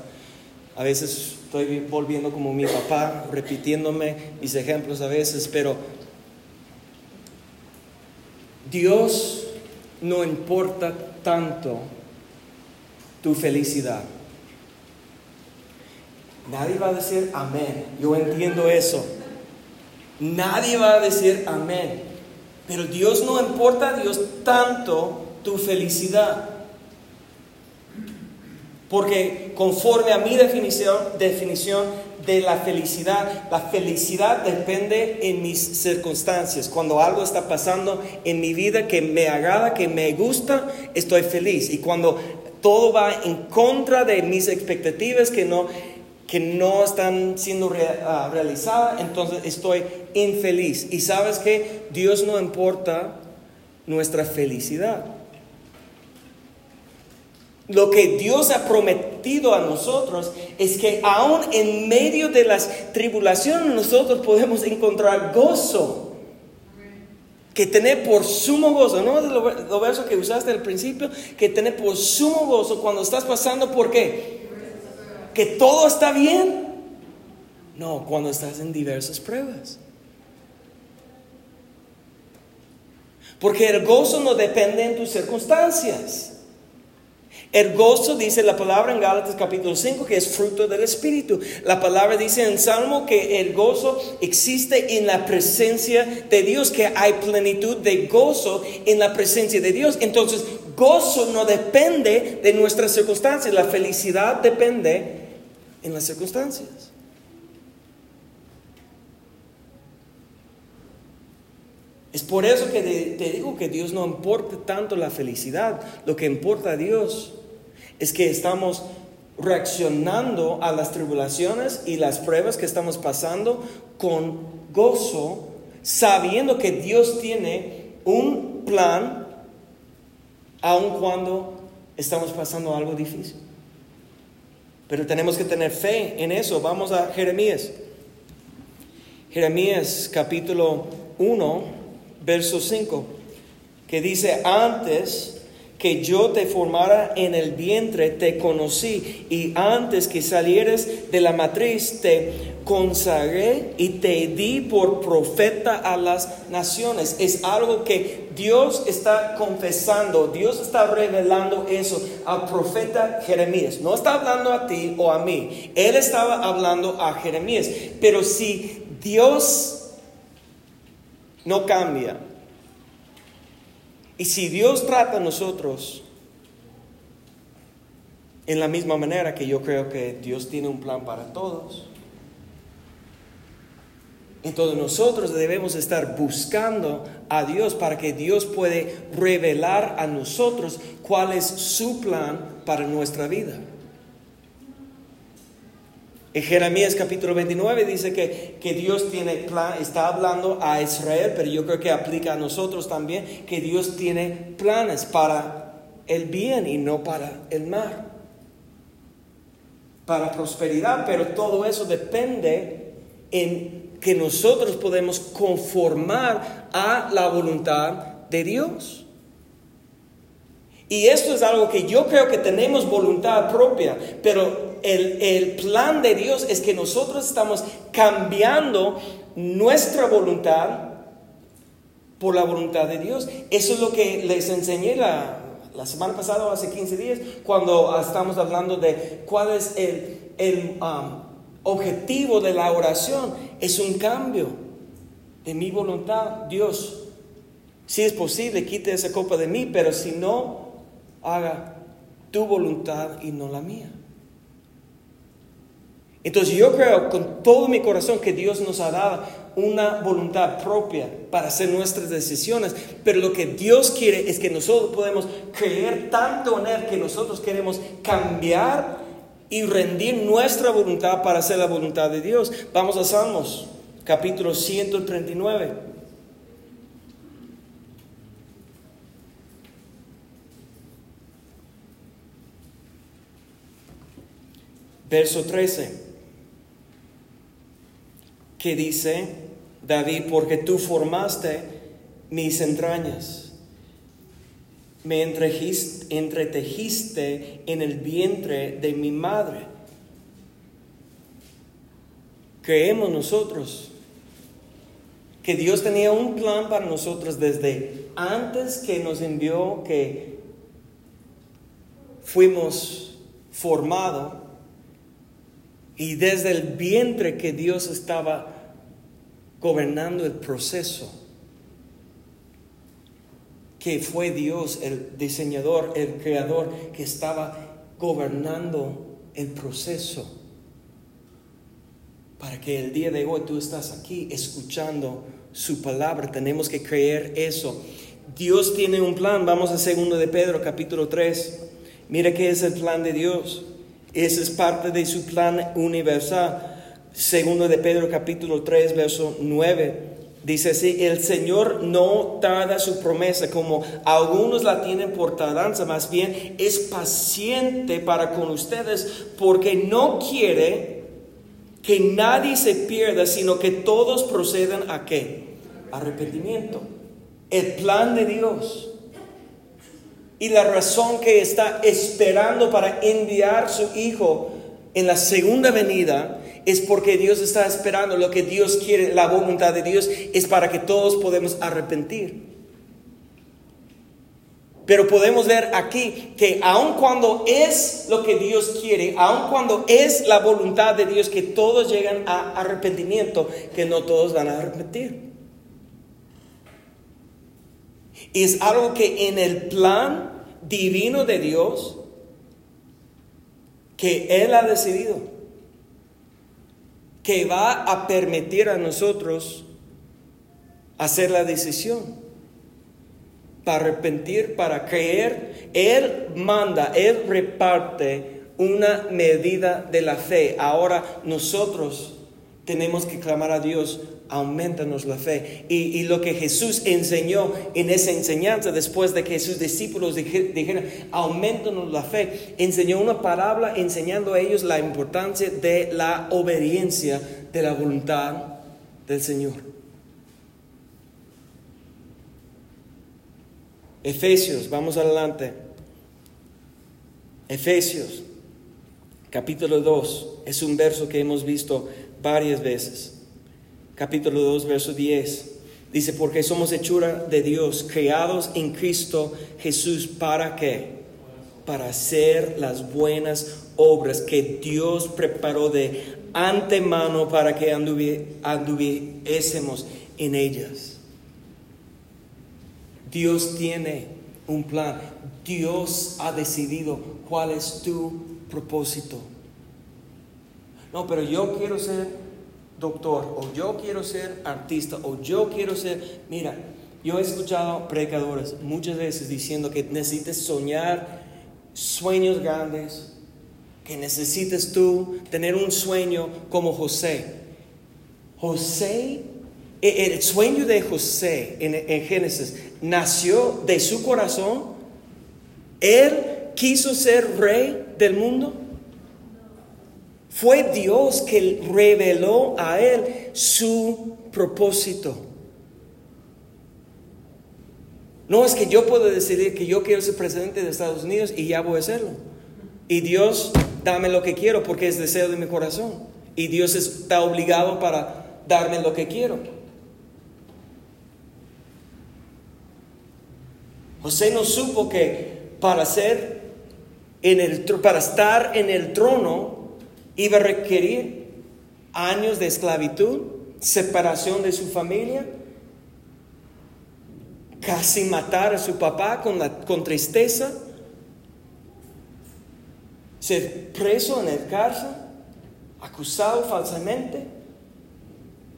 Speaker 1: A veces estoy volviendo como mi papá, repitiéndome mis ejemplos a veces, pero Dios no importa tanto tu felicidad. Nadie va a decir amén. Yo entiendo eso. Nadie va a decir amén. Pero Dios no importa a Dios tanto tu felicidad. Porque conforme a mi definición, definición de la felicidad, la felicidad depende en mis circunstancias. Cuando algo está pasando en mi vida que me agrada, que me gusta, estoy feliz. Y cuando todo va en contra de mis expectativas, que no, que no están siendo ah, realizadas, entonces estoy infeliz. Y sabes que Dios no importa nuestra felicidad. Lo que Dios ha prometido a nosotros es que aún en medio de las tribulaciones nosotros podemos encontrar gozo. Que tener por sumo gozo, ¿no? Lo verso que usaste al principio, que tener por sumo gozo cuando estás pasando por qué? Que todo está bien. No, cuando estás en diversas pruebas. Porque el gozo no depende en tus circunstancias. El gozo dice la palabra en Gálatas capítulo 5 que es fruto del Espíritu. La palabra dice en Salmo que el gozo existe en la presencia de Dios, que hay plenitud de gozo en la presencia de Dios. Entonces, gozo no depende de nuestras circunstancias, la felicidad depende en las circunstancias. Es por eso que te digo que Dios no importa tanto la felicidad. Lo que importa a Dios es que estamos reaccionando a las tribulaciones y las pruebas que estamos pasando con gozo, sabiendo que Dios tiene un plan, aun cuando estamos pasando algo difícil. Pero tenemos que tener fe en eso. Vamos a Jeremías. Jeremías capítulo 1, verso 5, que dice, antes que yo te formara en el vientre, te conocí, y antes que salieres de la matriz, te consagré y te di por profeta a las naciones. Es algo que Dios está confesando, Dios está revelando eso al profeta Jeremías. No está hablando a ti o a mí, Él estaba hablando a Jeremías. Pero si Dios no cambia, y si Dios trata a nosotros en la misma manera que yo creo que Dios tiene un plan para todos, entonces nosotros debemos estar buscando a Dios para que Dios puede revelar a nosotros cuál es su plan para nuestra vida. En Jeremías capítulo 29 dice que, que, Dios tiene plan, está hablando a Israel, pero yo creo que aplica a nosotros también, que Dios tiene planes para el bien y no para el mal, para prosperidad, pero todo eso depende en que nosotros podemos conformar a la voluntad de Dios. Y esto es algo que yo creo que tenemos voluntad propia, pero el, plan de Dios es que nosotros estamos cambiando nuestra voluntad por la voluntad de Dios. Eso es lo que les enseñé la, semana pasada o hace 15 días, cuando estamos hablando de cuál es el, um, objetivo de la oración. Es un cambio de mi voluntad. Dios, si es posible, quite esa copa de mí, pero si no, haga tu voluntad y no la mía. Entonces yo creo con todo mi corazón que Dios nos ha dado una voluntad propia para hacer nuestras decisiones, pero lo que Dios quiere es que nosotros podemos creer tanto en Él que nosotros queremos cambiar y rendir nuestra voluntad para hacer la voluntad de Dios. Vamos a Salmos, capítulo 139. Verso 13 que dice David, porque tú formaste mis entrañas, me entretejiste en el vientre de mi madre. Creemos nosotros que Dios tenía un plan para nosotros desde antes que nos envió, que fuimos formados y desde el vientre que Dios estaba gobernando el proceso, que fue Dios el diseñador, el creador, que estaba gobernando el proceso. Para que el día de hoy tú estás aquí escuchando su palabra, tenemos que creer eso. Dios tiene un plan, vamos a segundo de Pedro capítulo 3. Mira qué es el plan de Dios. Ese es parte de su plan universal. Segundo de Pedro capítulo 3, verso 9. Dice así, el Señor no tarda su promesa como algunos la tienen por tardanza, más bien es paciente para con ustedes porque no quiere que nadie se pierda, sino que todos procedan a qué? Arrepentimiento. El plan de Dios. Y la razón que está esperando para enviar su Hijo en la segunda venida es porque Dios está esperando lo que Dios quiere, la voluntad de Dios es para que todos podamos arrepentir. Pero podemos ver aquí que aun cuando es lo que Dios quiere, aun cuando es la voluntad de Dios que todos llegan a arrepentimiento, que no todos van a arrepentir. Es algo que en el plan divino de Dios, que Él ha decidido que va a permitir a nosotros hacer la decisión para arrepentir, para creer. Él manda, Él reparte una medida de la fe. Ahora nosotros tenemos que clamar a Dios aumentanos la fe. Y, lo que Jesús enseñó en esa enseñanza, después de que sus discípulos dijeron, aumentanos la fe, enseñó una parábola enseñando a ellos la importancia de la obediencia de la voluntad del Señor. Efesios, vamos adelante. Efesios, capítulo 2, es un verso que hemos visto varias veces. Capítulo 2, verso 10. Dice, porque somos hechura de Dios, creados en Cristo Jesús, ¿para qué? Para hacer las buenas obras que Dios preparó de antemano para que anduviésemos en ellas. Dios tiene un plan. Dios ha decidido cuál es tu propósito. No, pero yo quiero ser doctor, o yo quiero ser artista, o yo quiero ser... Mira, yo he escuchado predicadores muchas veces diciendo que necesites soñar sueños grandes, que necesites tú tener un sueño como José. José, e, el sueño de José en, en Génesis nació de su corazón. Él quiso ser rey del mundo. Fue Dios que reveló a él su propósito. No es que yo puedo decidir que yo quiero ser presidente de Estados Unidos y ya voy a hacerlo. Y Dios, dame lo que quiero porque es deseo de mi corazón. Y Dios está obligado para darme lo que quiero. José no supo que para ser en el para estar en el trono iba a requerir años de esclavitud, separación de su familia, casi matar a su papá con, la, con tristeza, ser preso en el cárcel, acusado falsamente.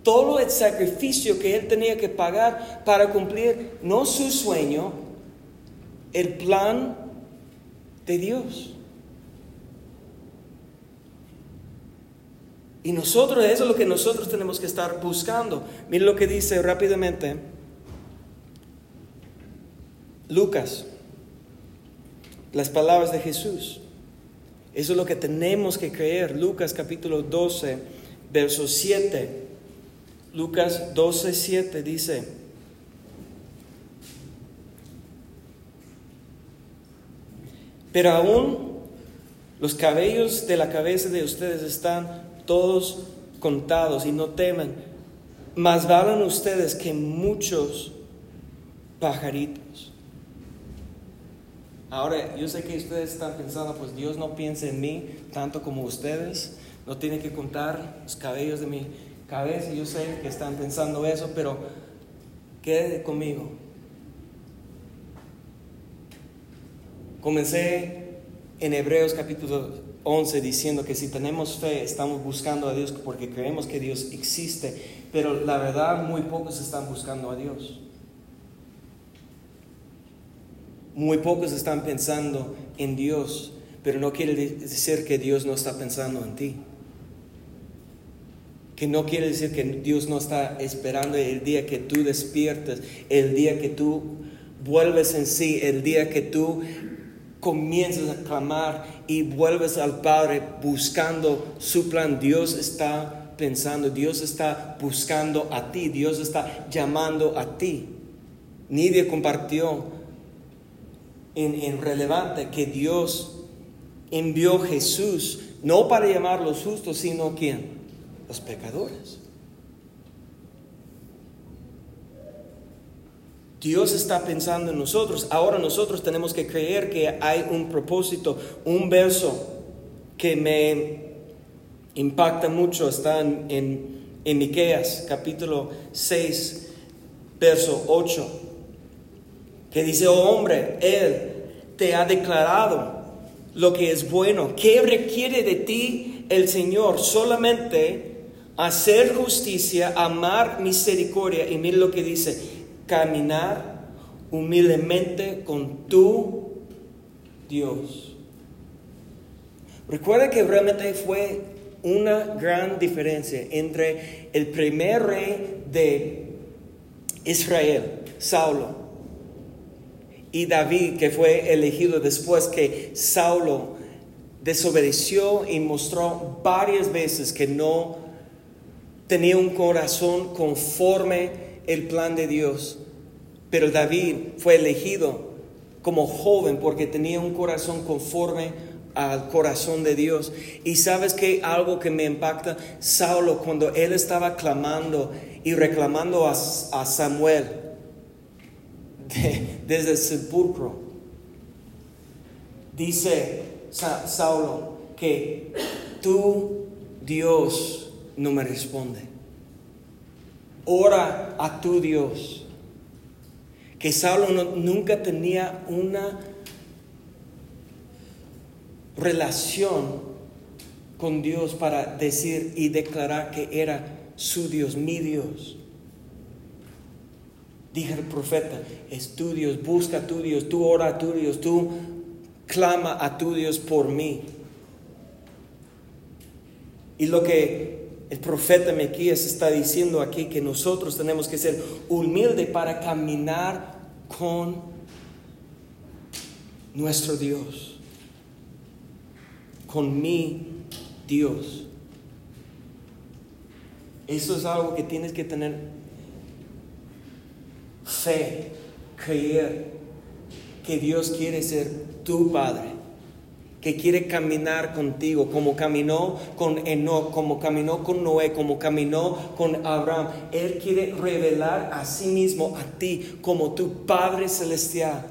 Speaker 1: Todo el sacrificio que él tenía que pagar para cumplir no su sueño, el plan de Dios. Y nosotros, eso es lo que nosotros tenemos que estar buscando. Miren lo que dice rápidamente Lucas, las palabras de Jesús. Eso es lo que tenemos que creer. Lucas capítulo 12, verso 7. Lucas 12, 7 dice, pero aún los cabellos de la cabeza de ustedes están todos contados y no teman. Más valen ustedes que muchos pajaritos. Ahora, yo sé que ustedes están pensando, pues Dios no piensa en mí tanto como ustedes. No tiene que contar los cabellos de mi cabeza. Yo sé que están pensando eso, pero quede conmigo. Comencé en Hebreos capítulo 11 diciendo que si tenemos fe estamos buscando a Dios porque creemos que Dios existe, pero la verdad muy pocos están buscando a Dios. Muy pocos están pensando en Dios, pero no quiere decir que Dios no está pensando en ti. Que no quiere decir que Dios no está esperando el día que tú despiertes, el día que tú vuelves en sí, el día que tú comienzas a clamar y vuelves al Padre buscando su plan, Dios está pensando, Dios está buscando a ti, Dios está llamando a ti. Nidia compartió en, en relevante que Dios envió Jesús no para llamar los justos, sino quién? Los pecadores. Dios está pensando en nosotros. Ahora nosotros tenemos que creer que hay un propósito. Un verso que me impacta mucho está en, en, capítulo 6, verso 8, que dice, oh hombre, Él te ha declarado lo que es bueno. ¿Qué requiere de ti el Señor? Solamente hacer justicia, amar misericordia. Y mire lo que dice, caminar humildemente con tu Dios. Recuerda que realmente fue una gran diferencia entre el primer rey de Israel, Saulo, y David, que fue elegido después que Saulo desobedeció y mostró varias veces que no tenía un corazón conforme el plan de Dios. Pero David fue elegido como joven porque tenía un corazón conforme al corazón de Dios. Y sabes que algo que me impacta, Saulo, cuando él estaba clamando y reclamando a, Samuel desde el sepulcro, dice Saulo que tú, Dios, no me responde. Ora a tu Dios. Que Saulo nunca tenía una relación con Dios para decir y declarar que era su Dios, mi Dios. Dije el profeta, es tu Dios, busca a tu Dios, tú ora a tu Dios, tú clama a tu Dios por mí. Y lo que el profeta Mequías está diciendo aquí, que nosotros tenemos que ser humildes para caminar con nuestro Dios con mi Dios. Eso es algo que tienes que tener fe, creer que Dios quiere ser tu Padre, que quiere caminar contigo, como caminó con Enoch, como caminó con Noé, como caminó con Abraham. Él quiere revelar a sí mismo a ti como tu Padre celestial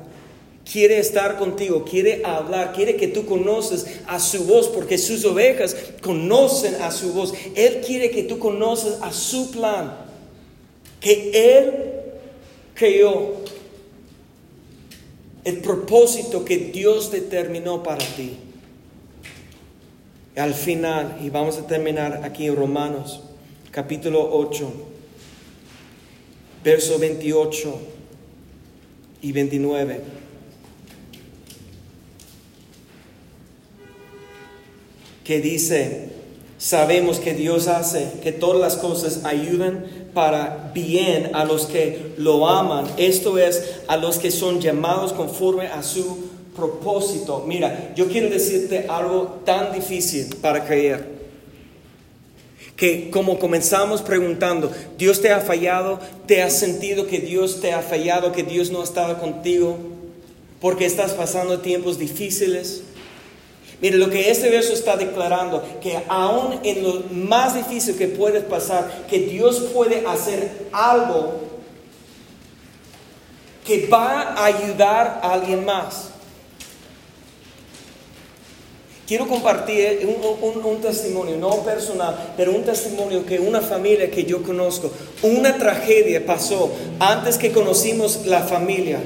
Speaker 1: quiere estar contigo, quiere hablar, quiere que tú conoces a su voz, porque sus ovejas conocen a su voz. Él quiere que tú conoces a su plan, que Él creó, el propósito que Dios determinó para ti. Al final, y vamos a terminar aquí en Romanos, capítulo 8, verso 28 y 29. que dice, sabemos que Dios hace que todas las cosas ayuden para bien a los que lo aman, esto es, a los que son llamados conforme a su propósito. Mira, yo quiero decirte algo tan difícil para creer. Que como comenzamos preguntando, Dios te ha fallado, te has sentido que Dios te ha fallado, que Dios no ha estado contigo, porque estás pasando tiempos difíciles. Mire, lo que este verso está declarando, que aún en lo más difícil que puedes pasar, que Dios puede hacer algo que va a ayudar a alguien más. Quiero compartir un, testimonio, no personal, pero un testimonio que una familia que yo conozco, una tragedia pasó antes que conocimos la familia,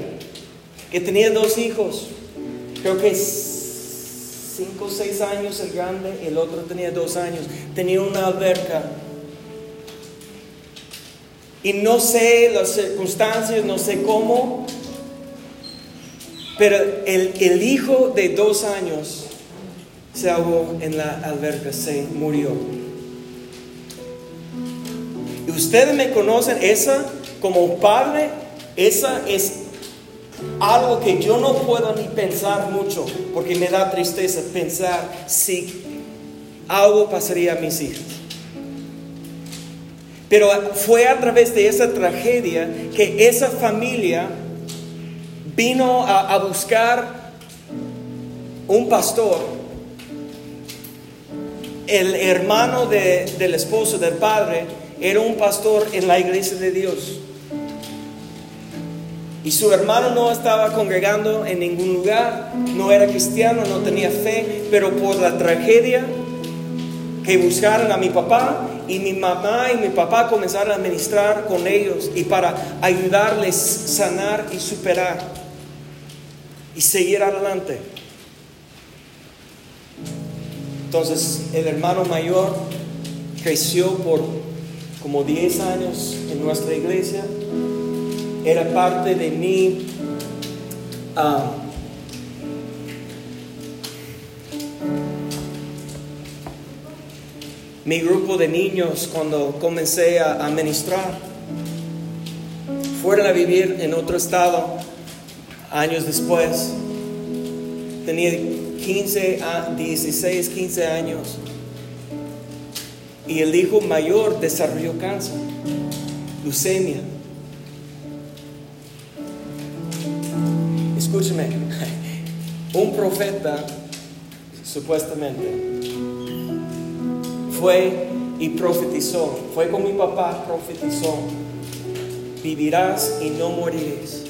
Speaker 1: que tenía dos hijos, creo que cinco o seis años el grande, el otro tenía dos años, tenía una alberca. Y no sé las circunstancias, no sé cómo, pero el, el hijo de dos años se ahogó en la alberca, se murió. Y ustedes me conocen, esa como padre, esa es algo que yo no puedo ni pensar mucho, porque me da tristeza pensar si algo pasaría a mis hijos. Pero fue a través de esa tragedia que esa familia vino a, buscar un pastor, el hermano del esposo del padre, era un pastor en la iglesia de Dios. Y su hermano no estaba congregando en ningún lugar, no era cristiano, no tenía fe, pero por la tragedia que buscaron a mi papá y mi mamá y mi papá comenzaron a ministrar con ellos y para ayudarles sanar y superar y seguir adelante. Entonces el hermano mayor creció por como 10 años en nuestra iglesia era parte de mi ah, mi grupo de niños cuando comencé a, administrar. Fueron a vivir en otro estado años después. Tenía 15, 16, 15 años. Y el hijo mayor desarrolló cáncer, leucemia. escúcheme, un profeta, supuestamente, fue y profetizó, fue con mi papá, profetizó, vivirás y no morirás.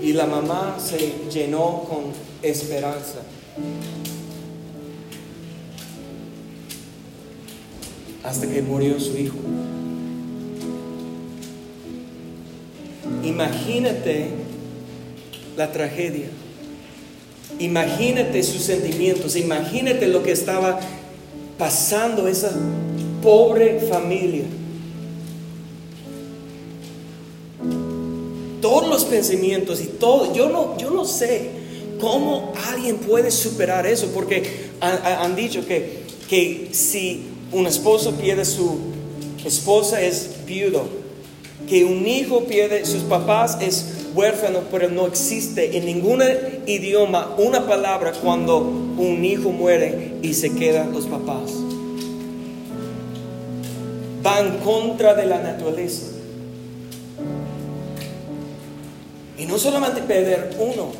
Speaker 1: Y la mamá se llenó con esperanza. Hasta que murió su hijo. Imagínate la tragedia. Imagínate sus sentimientos. Imagínate lo que estaba pasando esa pobre familia. Todos los pensamientos y todo, yo no, yo no sé cómo alguien puede superar eso, porque han, dicho que, que si un esposo pierde su esposa es viudo, que un hijo pierde sus papás es huérfano, pero no existe en ningún idioma una palabra cuando un hijo muere y se quedan los papás. Va en contra de la naturaleza. Y no solamente perder uno,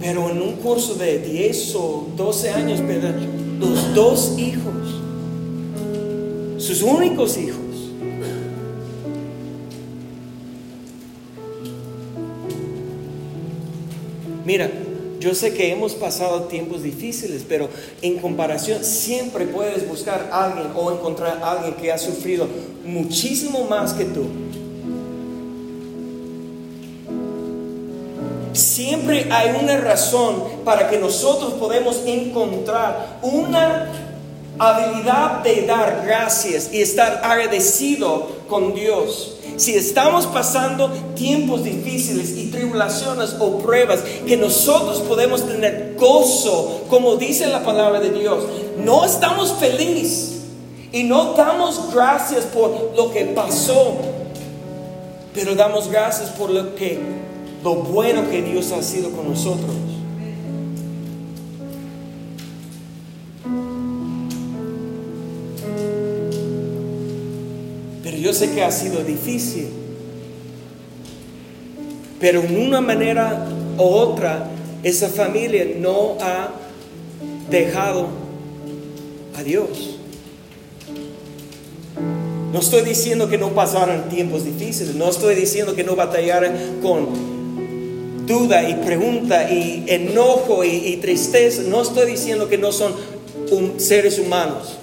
Speaker 1: pero en un curso de 10 o 12 años perder los dos hijos, sus únicos hijos. Mira, yo sé que hemos pasado tiempos difíciles, pero en comparación siempre puedes buscar a alguien o encontrar a alguien que ha sufrido muchísimo más que tú. Siempre hay una razón para que nosotros podemos encontrar una habilidad de dar gracias y estar agradecido con Dios. Si estamos pasando tiempos difíciles y tribulaciones o pruebas, que nosotros podemos tener gozo, como dice la palabra de Dios, no estamos felices y no damos gracias por lo que pasó, pero damos gracias por lo que lo bueno que Dios ha sido con nosotros. yo sé que ha sido difícil, pero en una manera u otra, esa familia no ha dejado a Dios. No estoy diciendo que no pasaran tiempos difíciles, no estoy diciendo que no batallaran con duda y pregunta y enojo y, tristeza, no estoy diciendo que no son seres humanos.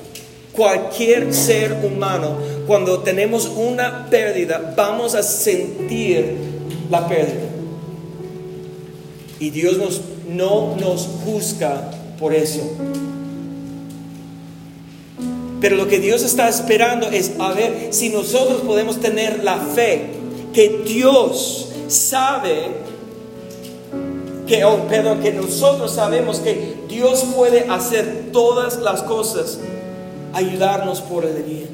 Speaker 1: Cualquier ser humano, cuando tenemos una pérdida, vamos a sentir la pérdida. Y Dios nos, no nos juzga por eso. Pero lo que Dios está esperando es a ver si nosotros podemos tener la fe que Dios sabe que, oh, perdón, que nosotros sabemos que Dios puede hacer todas las cosas ayudarnos por el bien.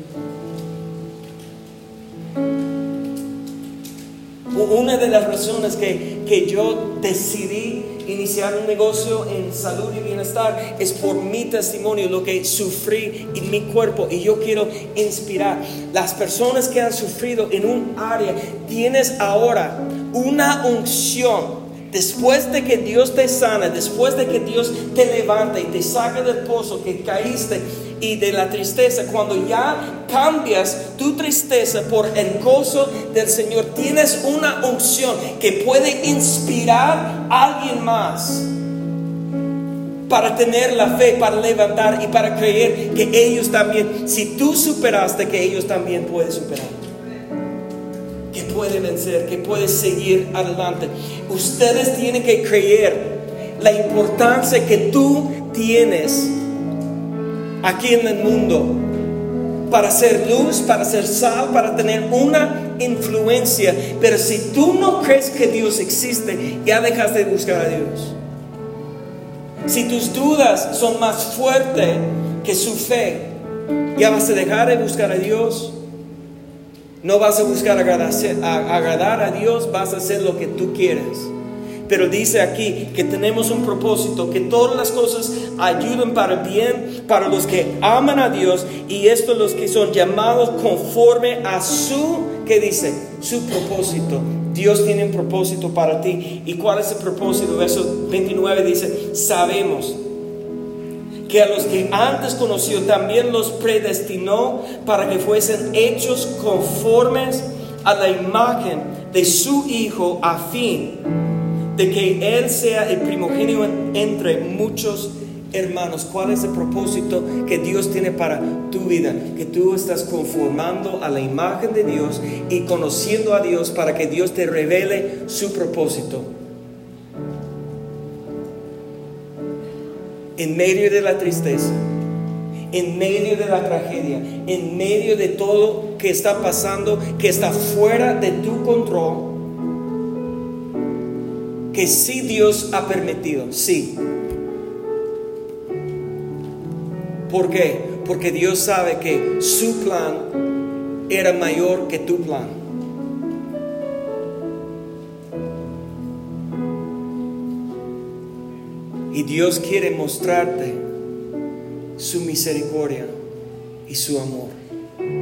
Speaker 1: Una de las razones que, que yo decidí iniciar un negocio en salud y bienestar es por mi testimonio, lo que sufrí en mi cuerpo. Y yo quiero inspirar las personas que han sufrido en un área. Tienes ahora una unción Después de que Dios te sana, después de que Dios te levanta y te saca del pozo que caíste y de la tristeza, cuando ya cambias tu tristeza por el gozo del Señor, tienes una unción que puede inspirar a alguien más para tener la fe, para levantar y para creer que ellos también, si tú superaste, que ellos también pueden superar que puede vencer, que puede seguir adelante. Ustedes tienen que creer la importancia que tú tienes aquí en el mundo para ser luz, para ser sal, para tener una influencia. Pero si tú no crees que Dios existe, ya dejas de buscar a Dios. Si tus dudas son más fuertes que su fe, ya vas a dejar de buscar a Dios no vas a buscar agradar a Dios, vas a hacer lo que tú quieres. Pero dice aquí que tenemos un propósito, que todas las cosas ayuden para bien para los que aman a Dios y estos los que son llamados conforme a su, ¿qué dice? Su propósito. Dios tiene un propósito para ti. ¿Y cuál es el propósito? Verso 29 dice, sabemos que a los que antes conoció también los predestinó para que fuesen hechos conformes a la imagen de su Hijo a fin de que Él sea el primogénito entre muchos hermanos. ¿Cuál es el propósito que Dios tiene para tu vida? Que tú estás conformando a la imagen de Dios y conociendo a Dios para que Dios te revele su propósito. En medio de la tristeza, en medio de la tragedia, en medio de todo que está pasando, que está fuera de tu control, que sí Dios ha permitido, sí. ¿Por qué? Porque Dios sabe que su plan era mayor que tu plan. Y Dios quiere mostrarte su misericordia y su amor.